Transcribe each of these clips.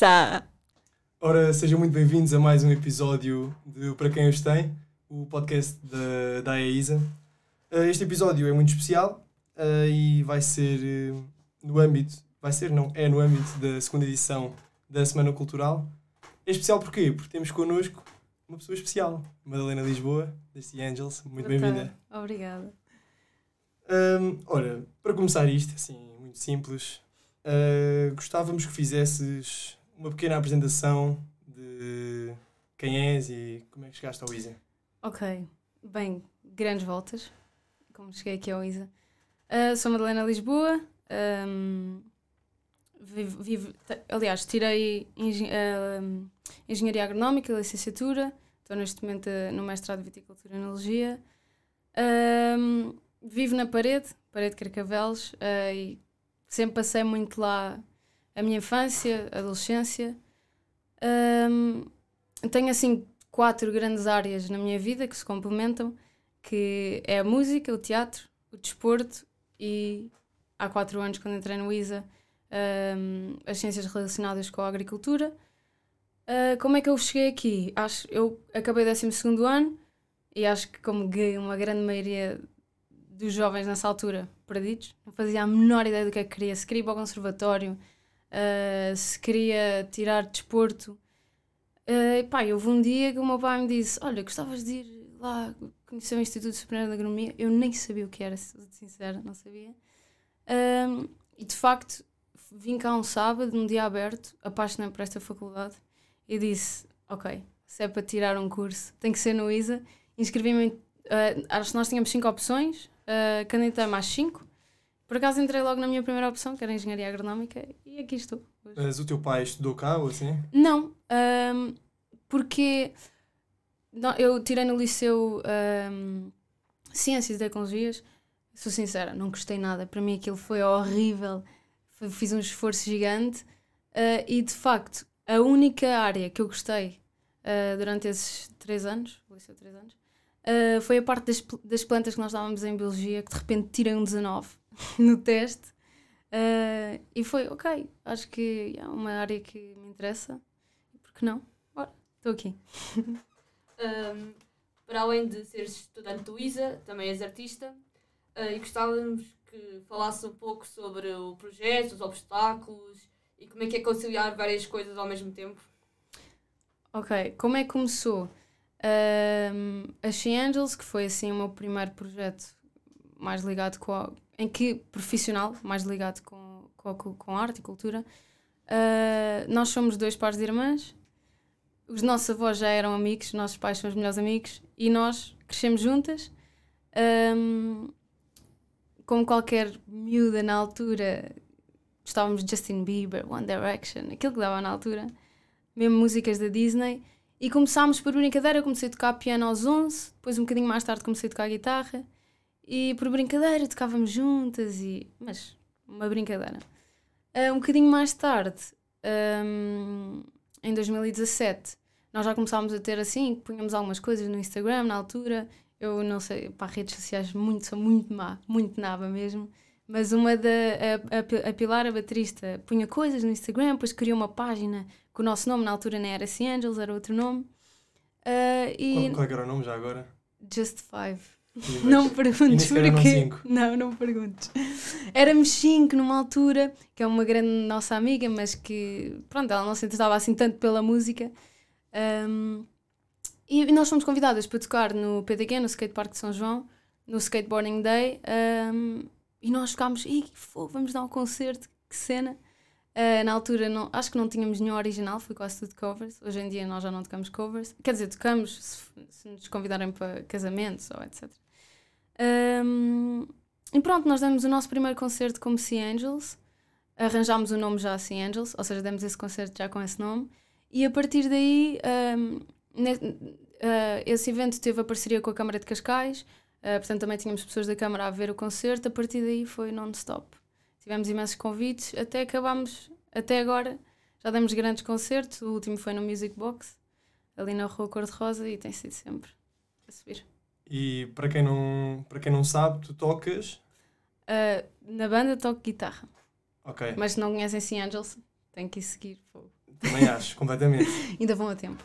Começa! Ora, sejam muito bem-vindos a mais um episódio de Para Quem Os Tem, o podcast da, da AEISA. Uh, este episódio é muito especial uh, e vai ser uh, no âmbito, vai ser, não, é no âmbito da segunda edição da Semana Cultural. É especial porquê? Porque temos connosco uma pessoa especial, Madalena Lisboa, da Sea Angels. Muito bem-vinda. Obrigada. Um, ora, para começar isto, assim, muito simples, uh, gostávamos que fizesses uma pequena apresentação de quem és e como é que chegaste ao ISA. Ok, bem, grandes voltas, como cheguei aqui ao ISA. Uh, sou Madalena Lisboa, um, vivo, vivo, aliás, tirei engen uh, Engenharia Agronómica, licenciatura, estou neste momento no mestrado de Viticultura e Enologia. Um, vivo na parede, parede de Carcavelos, uh, e sempre passei muito lá a minha infância, adolescência. Um, tenho assim quatro grandes áreas na minha vida que se complementam, que é a música, o teatro, o desporto e há quatro anos quando entrei no ISA um, as ciências relacionadas com a agricultura. Uh, como é que eu cheguei aqui? Acho, eu acabei o 12 ano e acho que como uma grande maioria dos jovens nessa altura, perdidos, não fazia a menor ideia do que é que queria, se queria ir para o conservatório, uh, se queria tirar desporto. Uh, pá, houve um dia que o meu pai me disse: Olha, gostavas de ir lá conhecer o Instituto Superior de Agronomia? Eu nem sabia o que era, se sincera, não sabia. Uh, e de facto, vim cá um sábado, num dia aberto, apaixonei por esta faculdade e disse: Ok, se é para tirar um curso, tem que ser no ISA. Inscrevi-me. Uh, acho que nós tínhamos cinco opções, uh, candidatei-me às cinco por acaso entrei logo na minha primeira opção, que era Engenharia Agronómica, e aqui estou. Hoje. Mas o teu pai estudou cá ou assim? Não, um, porque não, eu tirei no liceu um, Ciências e Tecnologias, sou sincera, não gostei nada. Para mim aquilo foi horrível, fiz um esforço gigante uh, e de facto a única área que eu gostei uh, durante esses três anos, liceu três anos, uh, foi a parte das, das plantas que nós dávamos em Biologia, que de repente tirei um 19 no teste. Uh, e foi, ok, acho que é uma área que me interessa. Por que não? Bora, estou aqui. um, para além de seres estudante do ISA, também és artista. Uh, e gostávamos que falasse um pouco sobre o projeto, os obstáculos e como é que é conciliar várias coisas ao mesmo tempo. Ok, como é que começou? Um, a She Angels, que foi assim o meu primeiro projeto mais ligado com a, em que profissional, mais ligado com, com, com arte e cultura. Uh, nós somos dois pares de irmãs, os nossos avós já eram amigos, os nossos pais são os melhores amigos e nós crescemos juntas. Um, como qualquer miúda na altura, gostávamos de Justin Bieber, One Direction, aquilo que dava na altura, mesmo músicas da Disney. E começámos por brincadeira, eu comecei a tocar piano aos 11, depois um bocadinho mais tarde comecei a tocar guitarra. E por brincadeira tocávamos juntas, e mas uma brincadeira. Uh, um bocadinho mais tarde, um, em 2017, nós já começámos a ter assim, punhamos algumas coisas no Instagram na altura. Eu não sei, para redes sociais muito, sou muito má, muito nada mesmo. Mas uma da. A, a, a, Pilar, a baterista, punha coisas no Instagram, depois criou uma página com o nosso nome, na altura nem era Sea Angels, era outro nome. Uh, e qual, qual era o nome já agora? Just Five. Não me perguntes porquê. Não, não me perguntes. Éramos cinco numa altura, que é uma grande nossa amiga, mas que, pronto, ela não se interessava assim tanto pela música. Um, e, nós fomos convidadas para tocar no PDG, no Skatepark de São João, no Skateboarding Day. Um, e nós ficámos, Ih, vamos dar um concerto, que cena. Uh, na altura, não, acho que não tínhamos nenhum original, foi quase tudo covers. Hoje em dia nós já não tocamos covers. Quer dizer, tocamos se, se nos convidarem para casamentos ou etc. Um, e pronto, nós demos o nosso primeiro concerto como Sea Angels, arranjámos o nome já Sea Angels, ou seja, demos esse concerto já com esse nome, e a partir daí um, uh, esse evento teve a parceria com a Câmara de Cascais, uh, portanto também tínhamos pessoas da Câmara a ver o concerto, a partir daí foi non-stop. Tivemos imensos convites, até acabámos, até agora, já demos grandes concertos, o último foi no Music Box, ali na Rua Cor-de-Rosa, e tem sido sempre a subir. E para quem não, para quem não sabe, tu tocas? Uh, na banda toco guitarra. Ok. Mas se não conhecem Sea Angels, tem que ir seguir. Também acho, completamente. Ainda vão a tempo.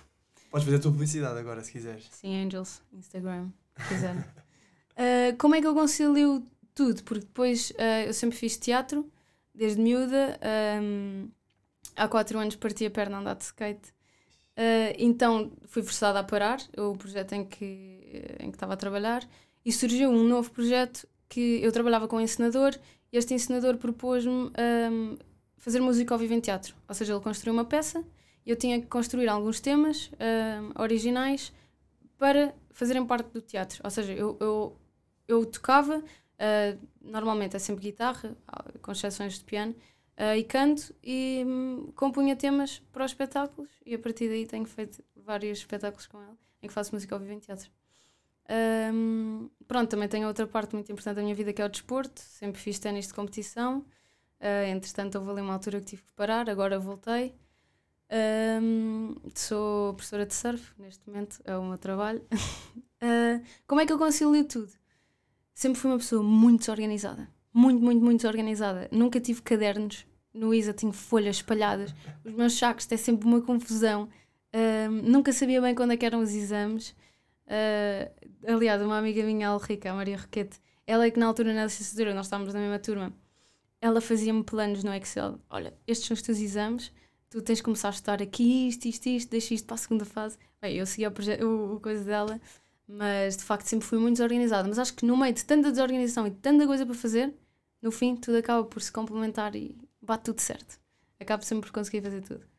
Podes fazer a tua publicidade agora, se quiseres. Sim, Angels, Instagram, se quiser. Uh, como é que eu concilio tudo? Porque depois uh, eu sempre fiz teatro, desde miúda. Um, há quatro anos parti a perna a andar de skate. Uh, então fui forçada a parar o projeto em que, em que estava a trabalhar e surgiu um novo projeto que eu trabalhava com um encenador e este encenador propôs-me um, fazer música ao vivo em teatro. Ou seja, ele construiu uma peça e eu tinha que construir alguns temas um, originais para fazerem parte do teatro. Ou seja, eu, eu, eu tocava, uh, normalmente é sempre guitarra, com exceções de piano, uh, e canto e um, compunha temas para os espetáculos e a partir daí tenho feito vários espetáculos com ele em que faço música ao vivo em teatro. Um, pronto, também tenho outra parte muito importante da minha vida que é o desporto. Sempre fiz ténis de competição. Uh, entretanto, houve ali uma altura que tive que parar, agora voltei. Um, sou professora de surf, neste momento é o meu trabalho. uh, como é que eu concilio tudo? Sempre fui uma pessoa muito desorganizada. Muito, muito, muito desorganizada. Nunca tive cadernos. No ISA tenho folhas espalhadas. Os meus sacos é sempre uma confusão. nunca sabia bem quando é eram os exames. Uh, aliás, uma amiga minha, a Alrica, a Maria Roquete, ela é que na altura na licenciatura, nós estávamos na mesma turma, ela fazia-me planos no Excel. Olha, estes são os teus exames, tu tens de começar a estudar aqui, isto, isto, isto, deixa isto para a segunda fase. Bem, eu segui o, o, o coisa dela, mas de facto sempre fui muito desorganizada. Mas acho que no meio de tanta desorganização e tanta coisa para fazer, no fim tudo acaba por se complementar e bate tudo certo. Acabo sempre por conseguir fazer tudo.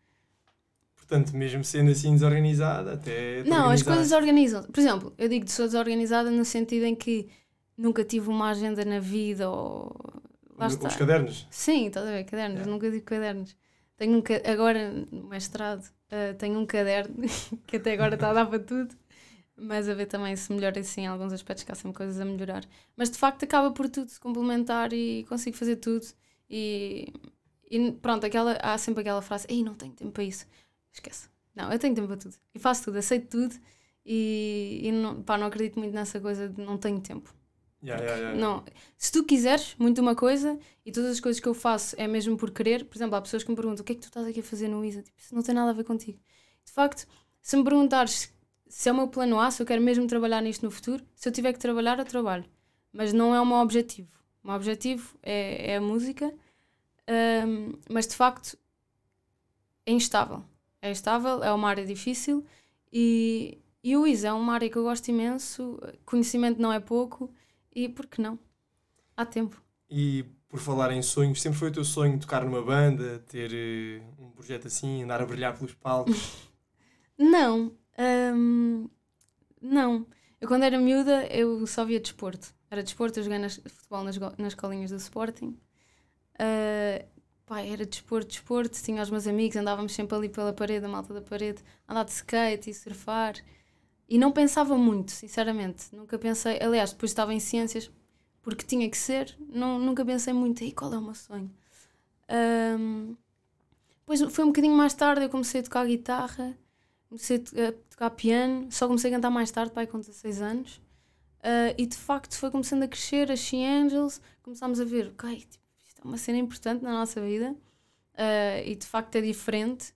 Portanto, mesmo sendo assim desorganizada, até. Não, as coisas organizam. Por exemplo, eu digo que sou desorganizada no sentido em que nunca tive uma agenda na vida ou. Lá está. Os cadernos? Sim, estás a ver, cadernos. Nunca digo cadernos. Tenho um agora, no mestrado, uh, tenho um caderno que até agora está a dar para tudo, mas a ver também se melhora assim em alguns aspectos, que há sempre coisas a melhorar. Mas de facto acaba por tudo se complementar e consigo fazer tudo. E, e pronto, aquela, há sempre aquela frase: Ei, não tenho tempo para isso esquece. Não, eu tenho tempo para tudo. E faço tudo, aceito tudo e, e não, pá, não acredito muito nessa coisa de não tenho tempo. Yeah, yeah, yeah. Não. Se tu quiseres muito uma coisa e todas as coisas que eu faço é mesmo por querer, por exemplo, há pessoas que me perguntam o que é que tu estás aqui a fazer no ISA? Tipo, isso não tem nada a ver contigo. De facto, se me perguntares se é o meu plano A, se eu quero mesmo trabalhar nisto no futuro, se eu tiver que trabalhar, eu trabalho. Mas não é o meu objetivo. O meu objetivo é, é a música, um, mas de facto é instável é estável, é uma área difícil e, e o ISA é uma área que eu gosto imenso, conhecimento não é pouco e por que não? Há tempo. E por falar em sonhos, sempre foi o teu sonho tocar numa banda, ter uh, um projeto assim, andar a brilhar pelos palcos? não, um, não. Eu quando era miúda eu só via desporto. Era desporto, eu joguei nas, futebol nas, nas escolinhas do Sporting. Uh, pá, era desporto, desporto, tinha os meus amigos, andávamos sempre ali pela parede, a malta da parede, andar de skate e surfar. E não pensava muito, sinceramente. Nunca pensei, aliás, depois estava em ciências, porque tinha que ser, não, nunca pensei muito, aí qual é o meu sonho? Um, depois foi um bocadinho mais tarde, eu comecei a tocar guitarra, comecei a tocar piano, só comecei a cantar mais tarde, pai, com 16 anos. Uh, e de facto foi começando a crescer, as She Angels, começámos a ver, ok, tipo, uma cena importante na nossa vida uh, e de facto é diferente.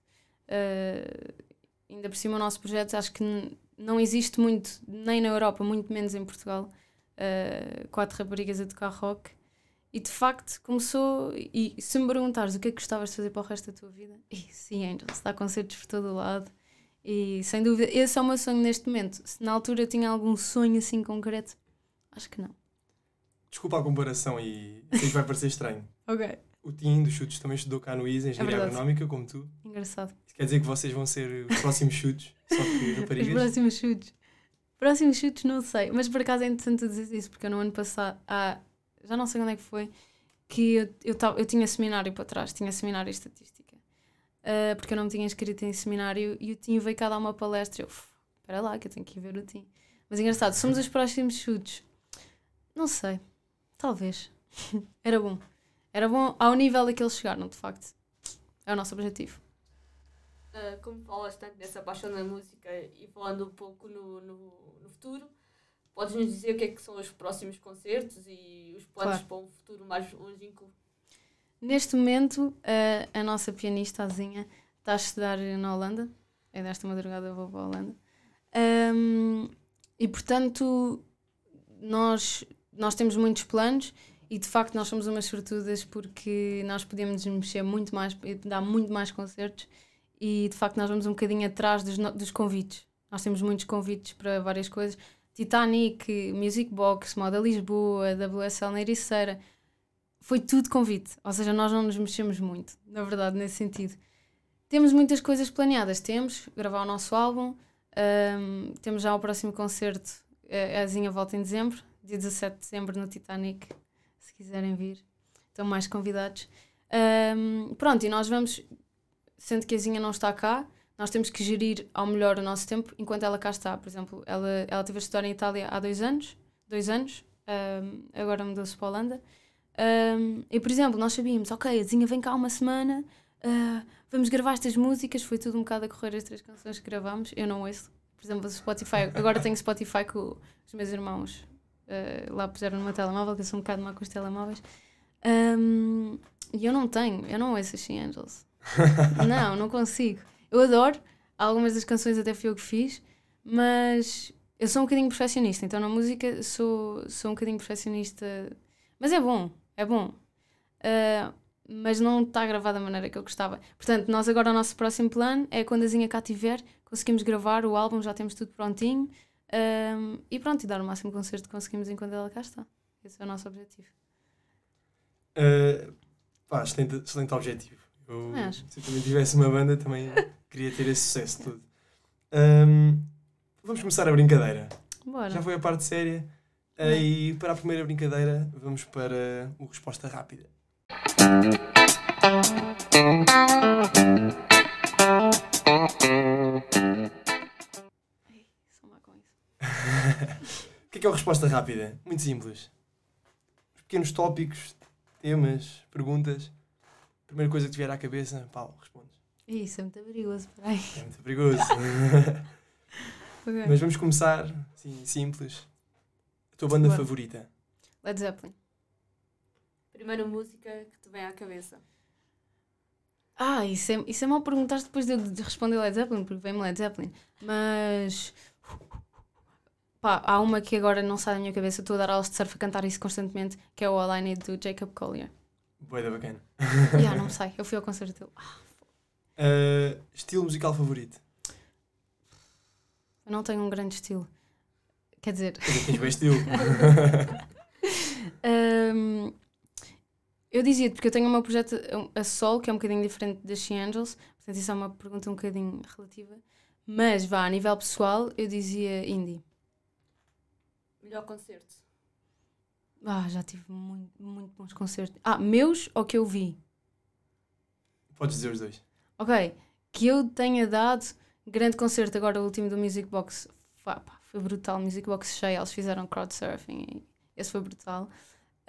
Uh, ainda por cima, o nosso projeto acho que não existe muito, nem na Europa, muito menos em Portugal. Uh, quatro raparigas a tocar rock. E de facto começou. E se me perguntares o que é que gostavas de fazer para o resto da tua vida, e sim, Angels, dá concertos por todo o lado. E sem dúvida, esse é o meu sonho neste momento. Se na altura tinha algum sonho assim concreto, acho que não. Desculpa a comparação e sei que vai parecer estranho. ok. O Tim dos chutes também estudou cá no ISA, é Engenharia é Agronómica, como tu. Engraçado. Isso quer dizer que vocês vão ser os próximos chutes, só que raparigas? Os próximos chutes. Próximos chutes não sei, mas por acaso é interessante dizer isso, porque eu no ano passado, ah, já não sei onde é que foi, que eu, eu, eu tinha seminário para trás, tinha seminário de estatística. Uh, porque eu não me tinha inscrito em seminário e o Tim veio cá dar uma palestra. Eu, espera lá, que eu tenho que ir ver o Tim. Mas engraçado, somos os próximos chutes. Não sei. Talvez. Era bom. Era bom ao nível a que eles chegaram, de facto. É o nosso objetivo. Uh, como falas tanto dessa paixão na música e falando um pouco no, no, no, futuro, podes nos dizer o que é que são os próximos concertos e os planos claro. para um futuro mais longínquo? Neste momento, uh, a nossa pianista, Azinha, está a estudar na Holanda. É desta madrugada eu vou para a Holanda. Um, e portanto, nós, nós temos muitos planos e de facto nós somos umas sortudas porque nós podemos mexer muito mais, dar muito mais concertos e de facto nós vamos um bocadinho atrás dos, dos convites. Nós temos muitos convites para várias coisas. Titanic, Music Box, Moda Lisboa, WSL na Ericeira. Foi tudo convite. Ou seja, nós não nos mexemos muito, na verdade, nesse sentido. Temos muitas coisas planeadas. Temos gravar o nosso álbum, um, temos já o próximo concerto, a Zinha volta em dezembro, dia 17 de dezembro no Titanic, se quiserem vir. Estão mais convidados. Um, pronto, e nós vamos, sendo que a Zinha não está cá, nós temos que gerir ao melhor o nosso tempo enquanto ela cá está. Por exemplo, ela, ela teve a estudar em Itália há dois anos, dois anos, um, agora mudou-se para a Holanda. Um, e, por exemplo, nós sabíamos, ok, a Zinha vem cá uma semana, uh, vamos gravar estas músicas, foi tudo um bocado a correr as três canções que gravámos, eu não ouço. Por exemplo, o Spotify, agora tenho Spotify com os meus irmãos uh, lá puseram no meu telemóvel, que eu sou um bocado má com os telemóveis. Um, e eu não tenho, eu não ouço She Angels. não, não consigo. Eu adoro, algumas das canções até fui eu que fiz, mas eu sou um bocadinho perfeccionista, então na música sou, sou um bocadinho perfeccionista. Mas é bom, é bom. Uh, mas não está gravado da maneira que eu gostava. Portanto, nós agora o nosso próximo plano é quando a Zinha cá estiver, conseguimos gravar o álbum, já temos tudo prontinho um, e pronto, e dar o máximo concerto que conseguimos enquanto ela cá está. Esse é o nosso objetivo. Uh, pá, excelente, excelente objetivo. Eu, se eu também tivesse uma banda, também queria ter esse sucesso todo. Um, vamos começar a brincadeira. Bora. Já foi a parte séria. Uh, e para a primeira brincadeira, vamos para o Resposta Rápida. Que é a resposta rápida? Muito simples. Os pequenos tópicos, temas, perguntas. Primeira coisa que te vier à cabeça, Paulo, respondes. Isso é muito perigoso, peraí. É muito perigoso. okay. Mas vamos começar, assim, simples. A tua banda favorita? Led Zeppelin. Primeira música que te vem à cabeça. Ah, isso é, isso é mal perguntar depois de, de responder Led Zeppelin, porque vem-me Led Zeppelin. Mas. Pá, há uma que agora não sai da minha cabeça, estou a dar aulas de surf a cantar isso constantemente, que é o All I Need do Jacob Collier. Boa da bacana. yeah, não sei, eu fui ao concerto dele. Ah, uh, estilo musical favorito? Eu não tenho um grande estilo. Quer dizer. Tens bem estilo. um, Eu dizia porque eu tenho o meu projeto a Sol, que é um bocadinho diferente da She Angels, portanto isso é uma pergunta um bocadinho relativa. Mas vá, a nível pessoal, eu dizia indie. Melhor concerto? Ah, já tive muito, muito bons concertos. Ah, meus ou que eu vi? Podes dizer os dois. Ok, que eu tenha dado grande concerto agora, o último do Music Box. Pá, foi brutal, Music Box cheio, eles fizeram crowdsurfing e esse foi brutal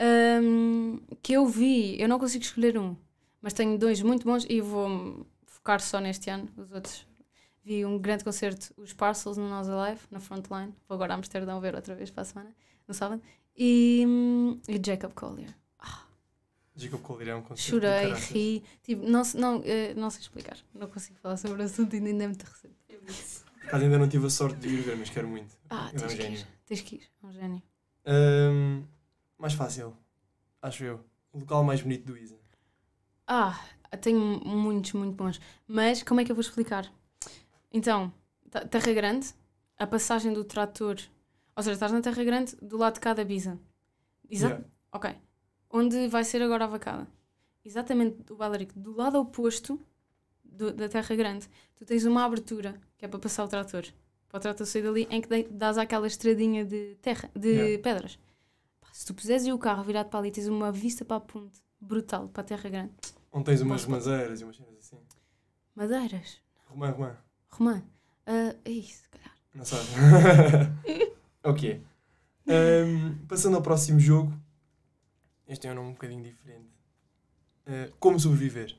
um, que eu vi, eu não consigo escolher um, mas tenho dois muito bons e vou focar só neste ano. Os outros vi um grande concerto, os Parcels no Nós Alive, na Frontline. Vou agora a Amsterdão ver outra vez para a semana, no sábado. E, e Jacob Collier. Ah. Jacob Collier é um concerto. Chorei, ri. Tipo, não, não, eh, não sei explicar. Não consigo falar sobre o assunto ainda é muito recente. Por ainda não tive a sorte de ir ver, mas quero muito. Ah, tens, é um que ir, tens que ir. É um gênio. Um, mais fácil, acho eu. O local mais bonito do Isa. Ah, tenho muitos, muito bons. Mas como é que eu vou explicar? Então, Terra Grande, a passagem do trator. Ou seja, estás na Terra Grande do lado de cada Bisa. Exato? Yeah. Ok. Onde vai ser agora a vacada. Exatamente o Bailarico. Do lado oposto do, da Terra Grande, tu tens uma abertura que é para passar o trator. Para o trator sair dali, em que dás aquela estradinha de terra, de yeah. pedras. Se tu puseres o carro virado para ali, tens uma vista para a ponte brutal, para a Terra Grande. Onde tens umas madeiras e umas cenas assim. Madeiras? Romã, Romã. Romã. Uh, é isso, se calhar. Não sabe. ok. Um, passando ao próximo jogo. Este é um nome um bocadinho diferente. Uh, como sobreviver?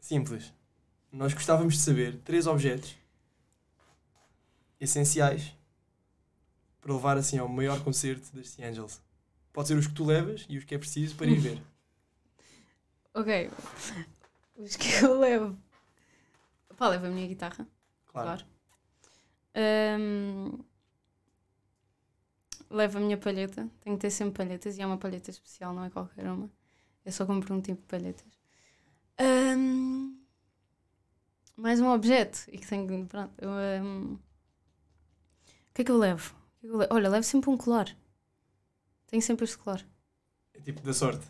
Simples nós gostávamos de saber três objetos essenciais para levar assim ao maior concerto das The Angels? Pode ser os que tu levas e os que é preciso para ir ver. Ok. Os que eu levo. Pá, levo a minha guitarra, Claro. claro. Ahm, levo a minha palheta. Tenho que ter sempre palhetas e é uma palheta especial, não é qualquer uma. Eu só compro um tipo de palhetas. Ahm, mais um objeto. E que tenho. Pronto. ahm, o que é que eu levo? O que é que eu levo? Olha, levo sempre um colar. Tenho sempre este colar. É tipo da sorte.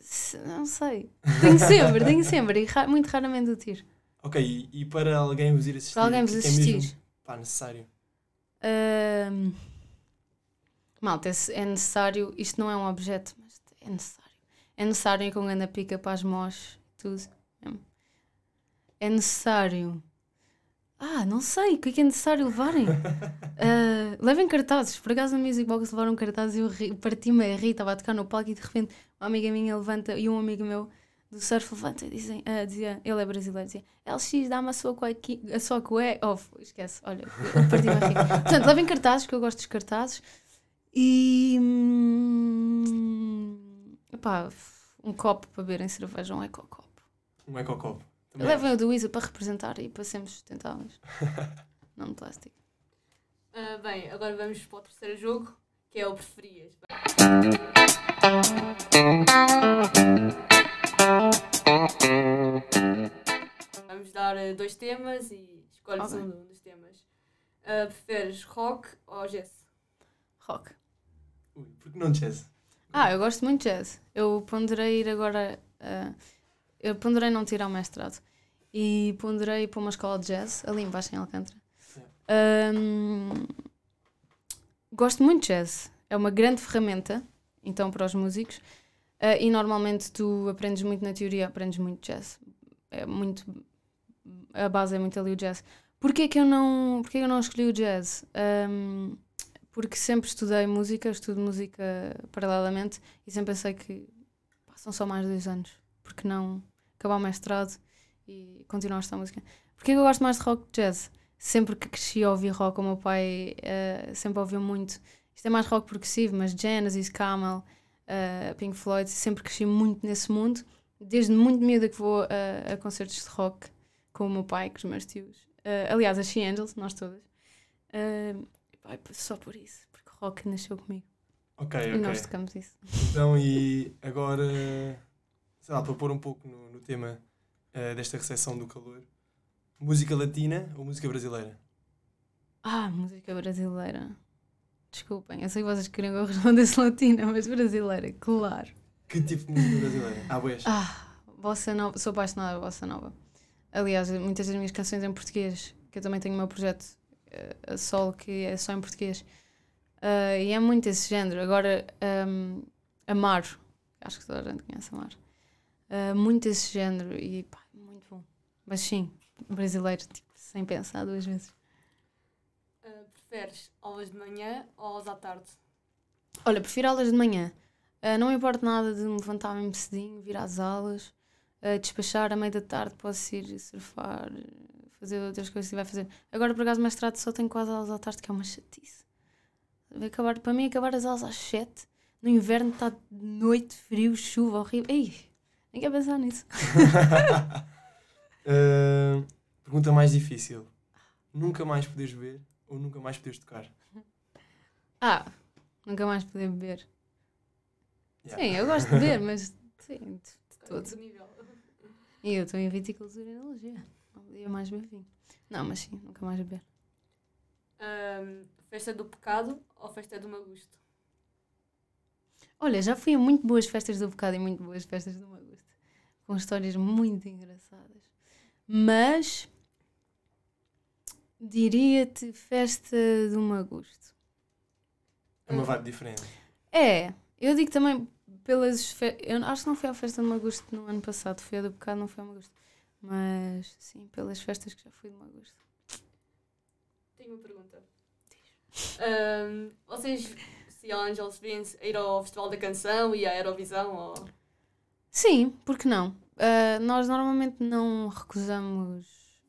Se- Não sei. Tenho sempre, tenho sempre. E ra- muito raramente o tiro. Ok, e, e para alguém vos ir assistir? Para alguém vos que é é mesmo, assistir. pá, necessário. Ahm, malta, é- necessário. Isto não é um objeto, mas é necessário. É necessário ir com grande pica para as mós tudo. É necessário. Ah, não sei. O que é que é necessário levarem? Ah, levem cartazes. Por acaso na Music Box levaram cartazes e eu ri- parti-me a rir. Estava a tocar no palco e de repente uma amiga minha levanta e um amigo meu do surf levanta e dizem, ah, dizia, ele é brasileiro, dizia LX, dá-me a sua cuequi, a sua cueca. Oh, esquece, olha, parti-me a rir. Portanto, levem cartazes, que eu gosto dos cartazes. E. hum, epá, um copo para beberem cerveja, um ecocopo. Um ecocopo. Também Levem o do Isa para representar e para sermos sustentáveis. não de plástico. Ah, bem, agora vamos para o terceiro jogo, que é o preferias. Vamos dar eh, dois temas e escolhes Ok. um dos temas. Ah, preferes rock ou jazz? Rock. Ui, porque não jazz? Ah, eu gosto muito de jazz. Eu ponderei ir agora. ah, eu ponderei não tirar o mestrado. E ponderei para uma escola de jazz, ali embaixo em Alcântara. Ahm, gosto muito de jazz. É uma grande ferramenta, então, para os músicos. Ah, e normalmente tu aprendes muito na teoria, aprendes muito jazz. É muito. A base é muito ali o jazz. Porquê que eu não, porquê eu não escolhi o jazz? Ahm, porque sempre estudei música, estudo música paralelamente e sempre pensei que são só mais dois anos. Porque não acabar o mestrado e continuar a estudar música? Porquê que eu gosto mais de rock que jazz? Sempre que cresci a ouvir rock, o meu pai eh, sempre ouviu muito. Isto é mais rock progressivo, mas Genesis, Camel, eh, Pink Floyd, sempre cresci muito nesse mundo. Desde muito miúda que vou a, a concertos de rock com o meu pai, com os meus tios. Eh, aliás, as She Angels, nós todas. Só por isso, porque o rock nasceu comigo. Ok, E ok. nós tocamos isso. Então, e agora, sei lá, para pôr um pouco no, no tema eh, desta recepção do calor, música latina ou música brasileira? Ah, música brasileira. Desculpem, eu sei que vocês queriam que eu respondesse latina, mas brasileira, claro. Que tipo de música brasileira? Ah, boas. Ah, Bossa Nova, sou apaixonada por Bossa Nova. Aliás, muitas das minhas canções em português, que eu também tenho o meu projeto a solo que é só em português. Ah, e é muito esse género. Agora, um, Amaro, acho que toda a gente conhece Amaro. Ah, muito esse género e pá, muito bom. Mas sim, brasileiro, tipo, sem pensar duas vezes. Ah, preferes aulas de manhã ou aulas à tarde? Olha, prefiro aulas de manhã. Ah, não me importa nada de me levantar mesmo cedinho, vir às aulas, ah, despachar à meia da tarde, posso ir surfar, fazer outras coisas que vai fazer. Agora, por acaso, mestrado só tenho quase aulas à tarde, que é uma chatice. Vai Acabar, para mim, acabar as aulas às 7, no inverno está de noite, frio, chuva, horrível. Ei, nem quero pensar nisso. Eh, pergunta mais difícil. Nunca mais poderes beber ou nunca mais poderes tocar? Ah, nunca mais poder beber. Yeah. Sim, eu gosto de beber, mas sim, de, de todo. Outro nível. E eu estou em viticultura e enologia. Não podia mais beber vinho. Não, mas sim, nunca mais beber. Ahm, festa do pecado ou festa do mau gosto? Olha, já fui a muito boas festas do bocado e muito boas festas do meu gosto. Com histórias muito engraçadas. Mas diria-te festa do meu gosto. É uma vibe diferente. É, eu digo também pelas fe... Eu acho que não foi a festa do meu gosto no ano passado, foi a do bocado, não foi a meu gosto. Mas sim, pelas festas que já fui do meu gosto. Tenho uma pergunta. Ahm, vocês, se a Angels Vince, ir ao Festival da Canção e à Eurovisão? Ou... Sim, porque não? Ah, nós normalmente não recusamos.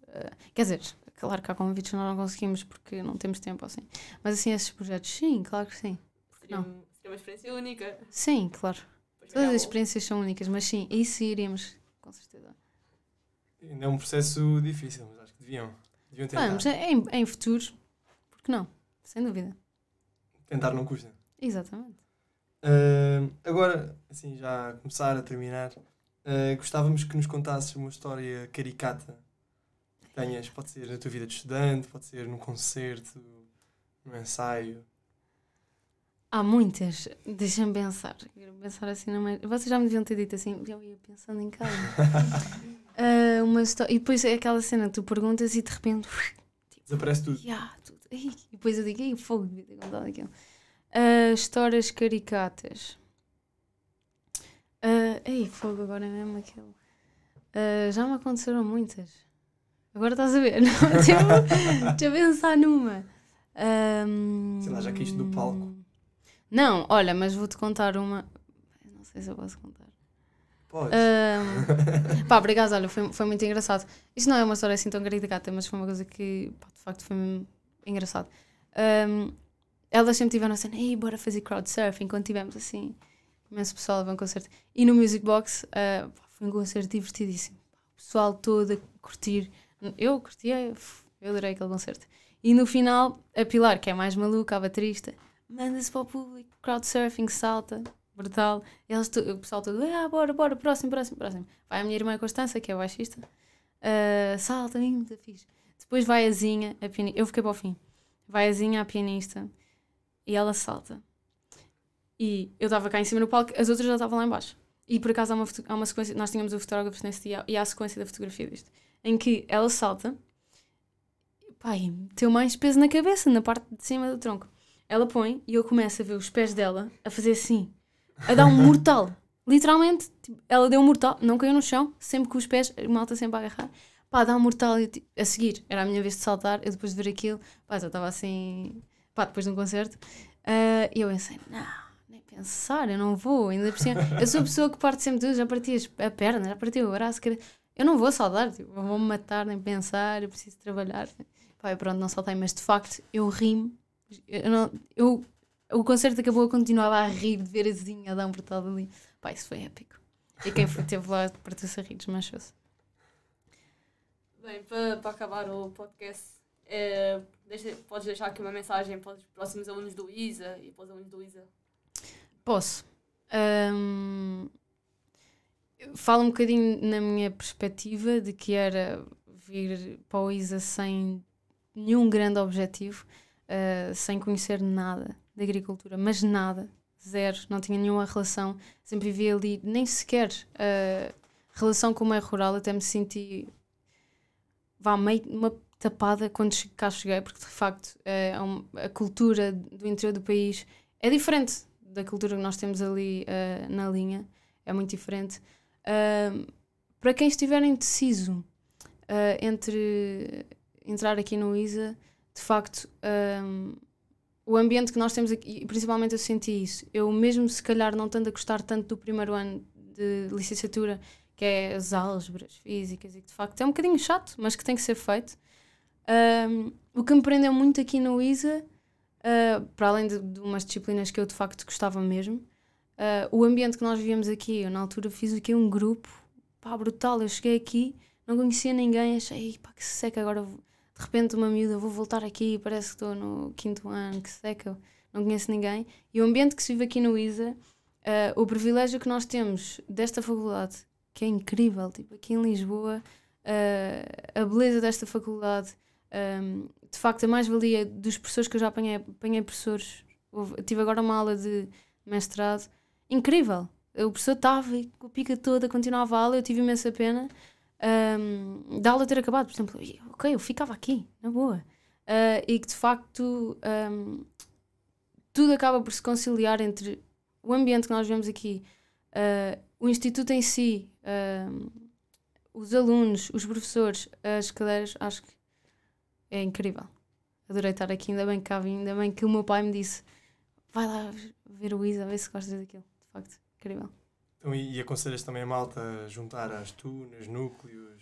ah, quer dizer, claro que há convites que nós não conseguimos porque não temos tempo assim. Mas assim, esses projetos, sim, claro que sim. Seria, Não. seria uma experiência única. Sim, claro. Depois Todas as experiências são únicas, mas sim, isso iríamos, com certeza. Ainda é um processo difícil, mas acho que deviam. Deviam tentar. Vamos, em, em futuros, porque não? Sem dúvida. Tentar não custa. Exatamente. Ah, agora, assim, já a começar a terminar, ah, gostávamos que nos contasses uma história caricata que tenhas. Pode ser na tua vida de estudante, pode ser num concerto, num ensaio. Há muitas. Deixa-me pensar. Quero pensar assim na. Vocês já me deviam ter dito assim, eu ia pensando em casa. Ah, uma histó- E depois é aquela cena que tu perguntas e de repente. Desaparece tudo. Ya, tudo. E depois eu digo, ei, fogo, devia ter contado aquilo. Ah, histórias caricatas. Ah, ei, fogo, agora é mesmo aquilo. Ah, já me aconteceram muitas. Agora estás a ver? Não, deixa, eu- pensar numa. Ahm, Sei lá, já caíste do palco. Não, olha, mas vou-te contar uma. Não sei se eu posso contar. Pode. Ahm, pá, por acaso, olha, foi, foi muito engraçado. Isto não é uma história assim tão caricata, mas foi uma coisa que, pá, de facto, foi engraçado. Ahm, elas sempre tiveram assim, ei, bora fazer crowdsurfing, quando tivemos assim, imenso pessoal a ver um concerto. E no Music Box, pá, foi um concerto divertidíssimo. O pessoal todo a curtir. Eu curtia, eu adorei aquele concerto. E no final, a Pilar, que é mais maluca, a baterista, manda-se para o público, crowdsurfing, salta, brutal. O pessoal todo, ah, bora, bora, próximo, próximo, próximo. Vai a minha irmã Constança, que é baixista, ah, salta, muito fixe. Depois vai a Zinha, a pianista, eu fiquei para o fim. Vai a Zinha, a pianista, e ela salta. E eu estava cá em cima no palco, as outras já estavam lá em baixo. E por acaso há uma, há uma sequência, nós tínhamos o fotógrafo nesse dia, e há a sequência da fotografia disto, em que ela salta, e meteu mais peso na cabeça, na parte de cima do tronco. Ela põe e eu começo a ver os pés dela a fazer assim, a dar um mortal. Literalmente, tipo, ela deu um mortal, não caiu no chão, sempre com os pés, a malta sempre a agarrar. Pá, dá um mortal e eu, tipo, a seguir. Era a minha vez de saltar, eu depois de ver aquilo, pá, já estava assim, pá, depois de um concerto. E eu pensei, não, nem pensar, eu não vou. Ainda por cima, eu sou a pessoa que parte sempre tudo, já parti a perna, já parti o braço, cara. eu não vou saltar, tipo, vou-me matar, nem pensar, eu preciso trabalhar. E pronto, não saltei, mas de facto eu ri-me. Eu não, eu, o concerto acabou, eu continuava a rir de ver a a dar um portal ali. Pá, isso foi épico. E quem foi, teve lá partiu-se a rir, desmanchou-se. Bem, para acabar o podcast, é, deixa, podes deixar aqui uma mensagem para os próximos alunos do ISA e para os alunos do ISA. Posso. Ahm, falo um bocadinho na minha perspectiva de que era vir para o ISA sem nenhum grande objetivo, ah, sem conhecer nada de agricultura, mas nada, zero, não tinha nenhuma relação, sempre vivia ali, nem sequer ah, relação com o meio rural, até me senti vá meio uma tapada quando cá cheguei, porque de facto é um- a cultura do interior do país é diferente da cultura que nós temos ali ah, na linha, é muito diferente. Ahm, para quem estiver indeciso ah, entre entrar aqui no ISA, de facto, ahm, o ambiente que nós temos aqui, principalmente eu senti isso. Eu, mesmo se calhar não estando a gostar tanto do primeiro ano de licenciatura, que é as álgebras físicas, e que de facto é um bocadinho chato, mas que tem que ser feito. Ahm, o que me prendeu muito aqui no ISA Uh, para além de, de umas disciplinas que eu de facto gostava mesmo, uh, o ambiente que nós vivíamos aqui, eu na altura fiz aqui um grupo, pá, brutal, eu cheguei aqui, não conhecia ninguém, achei, pá, que seca, agora vou- de repente uma miúda, vou voltar aqui, parece que estou no quinto ano, que seca, não conheço ninguém, e o ambiente que se vive aqui no ISA, uh, o privilégio que nós temos desta faculdade, que é incrível, tipo, aqui em Lisboa, a beleza desta faculdade, um, de facto, a mais-valia dos professores que eu já apanhei, apanhei professores. Houve- tive agora uma aula de mestrado incrível. O professor estava com a pica toda, continuava a aula, eu tive imensa pena um, da aula ter acabado. Por exemplo, ok, eu ficava aqui, na boa. Uh, e que de facto um, tudo acaba por se conciliar entre o ambiente que nós vemos aqui, uh, o instituto em si, um, os alunos, os professores, as cadeiras, acho que é incrível. Adorei estar aqui, ainda bem que cá vim, ainda bem que o meu pai me disse: vai lá ver o Isa, ver se gostas daquilo. De facto, incrível. Então, e, e aconselhas também a malta a juntar as tunas, núcleos,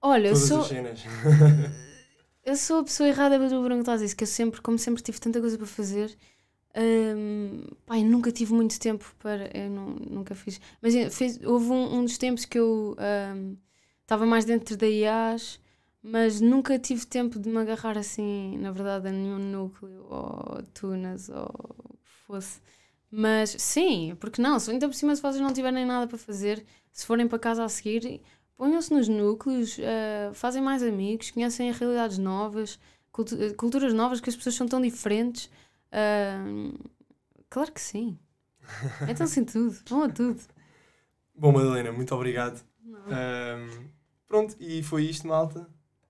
Olha, eu sou. eu sou a pessoa errada para tu perguntar isso, que eu sempre, como sempre tive tanta coisa para fazer, hum, pai, nunca tive muito tempo para. Eu não, nunca fiz. Mas fez, houve um, um dos tempos que eu hum, estava mais dentro da IAS, mas nunca tive tempo de me agarrar assim, na verdade, a nenhum núcleo ou tunas ou o que fosse. Mas sim, porque não? Se ainda por cima se vocês não tiverem nada para fazer, se forem para casa a seguir, ponham-se nos núcleos, uh, fazem mais amigos, conhecem realidades novas, cultu culturas novas, que as pessoas são tão diferentes. Uh, claro que sim. Então sim tudo, vão a tudo. Bom, Madalena, muito obrigado. Um, pronto, e foi isto, malta.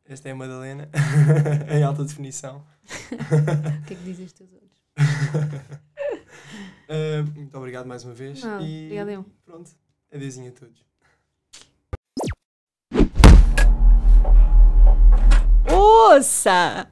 Esta é a Madalena, em alta definição. o que é que dizem os teus olhos? uh, muito obrigado mais uma vez. Não, e obrigado eu. Pronto, adeusinho a todos. Ouça!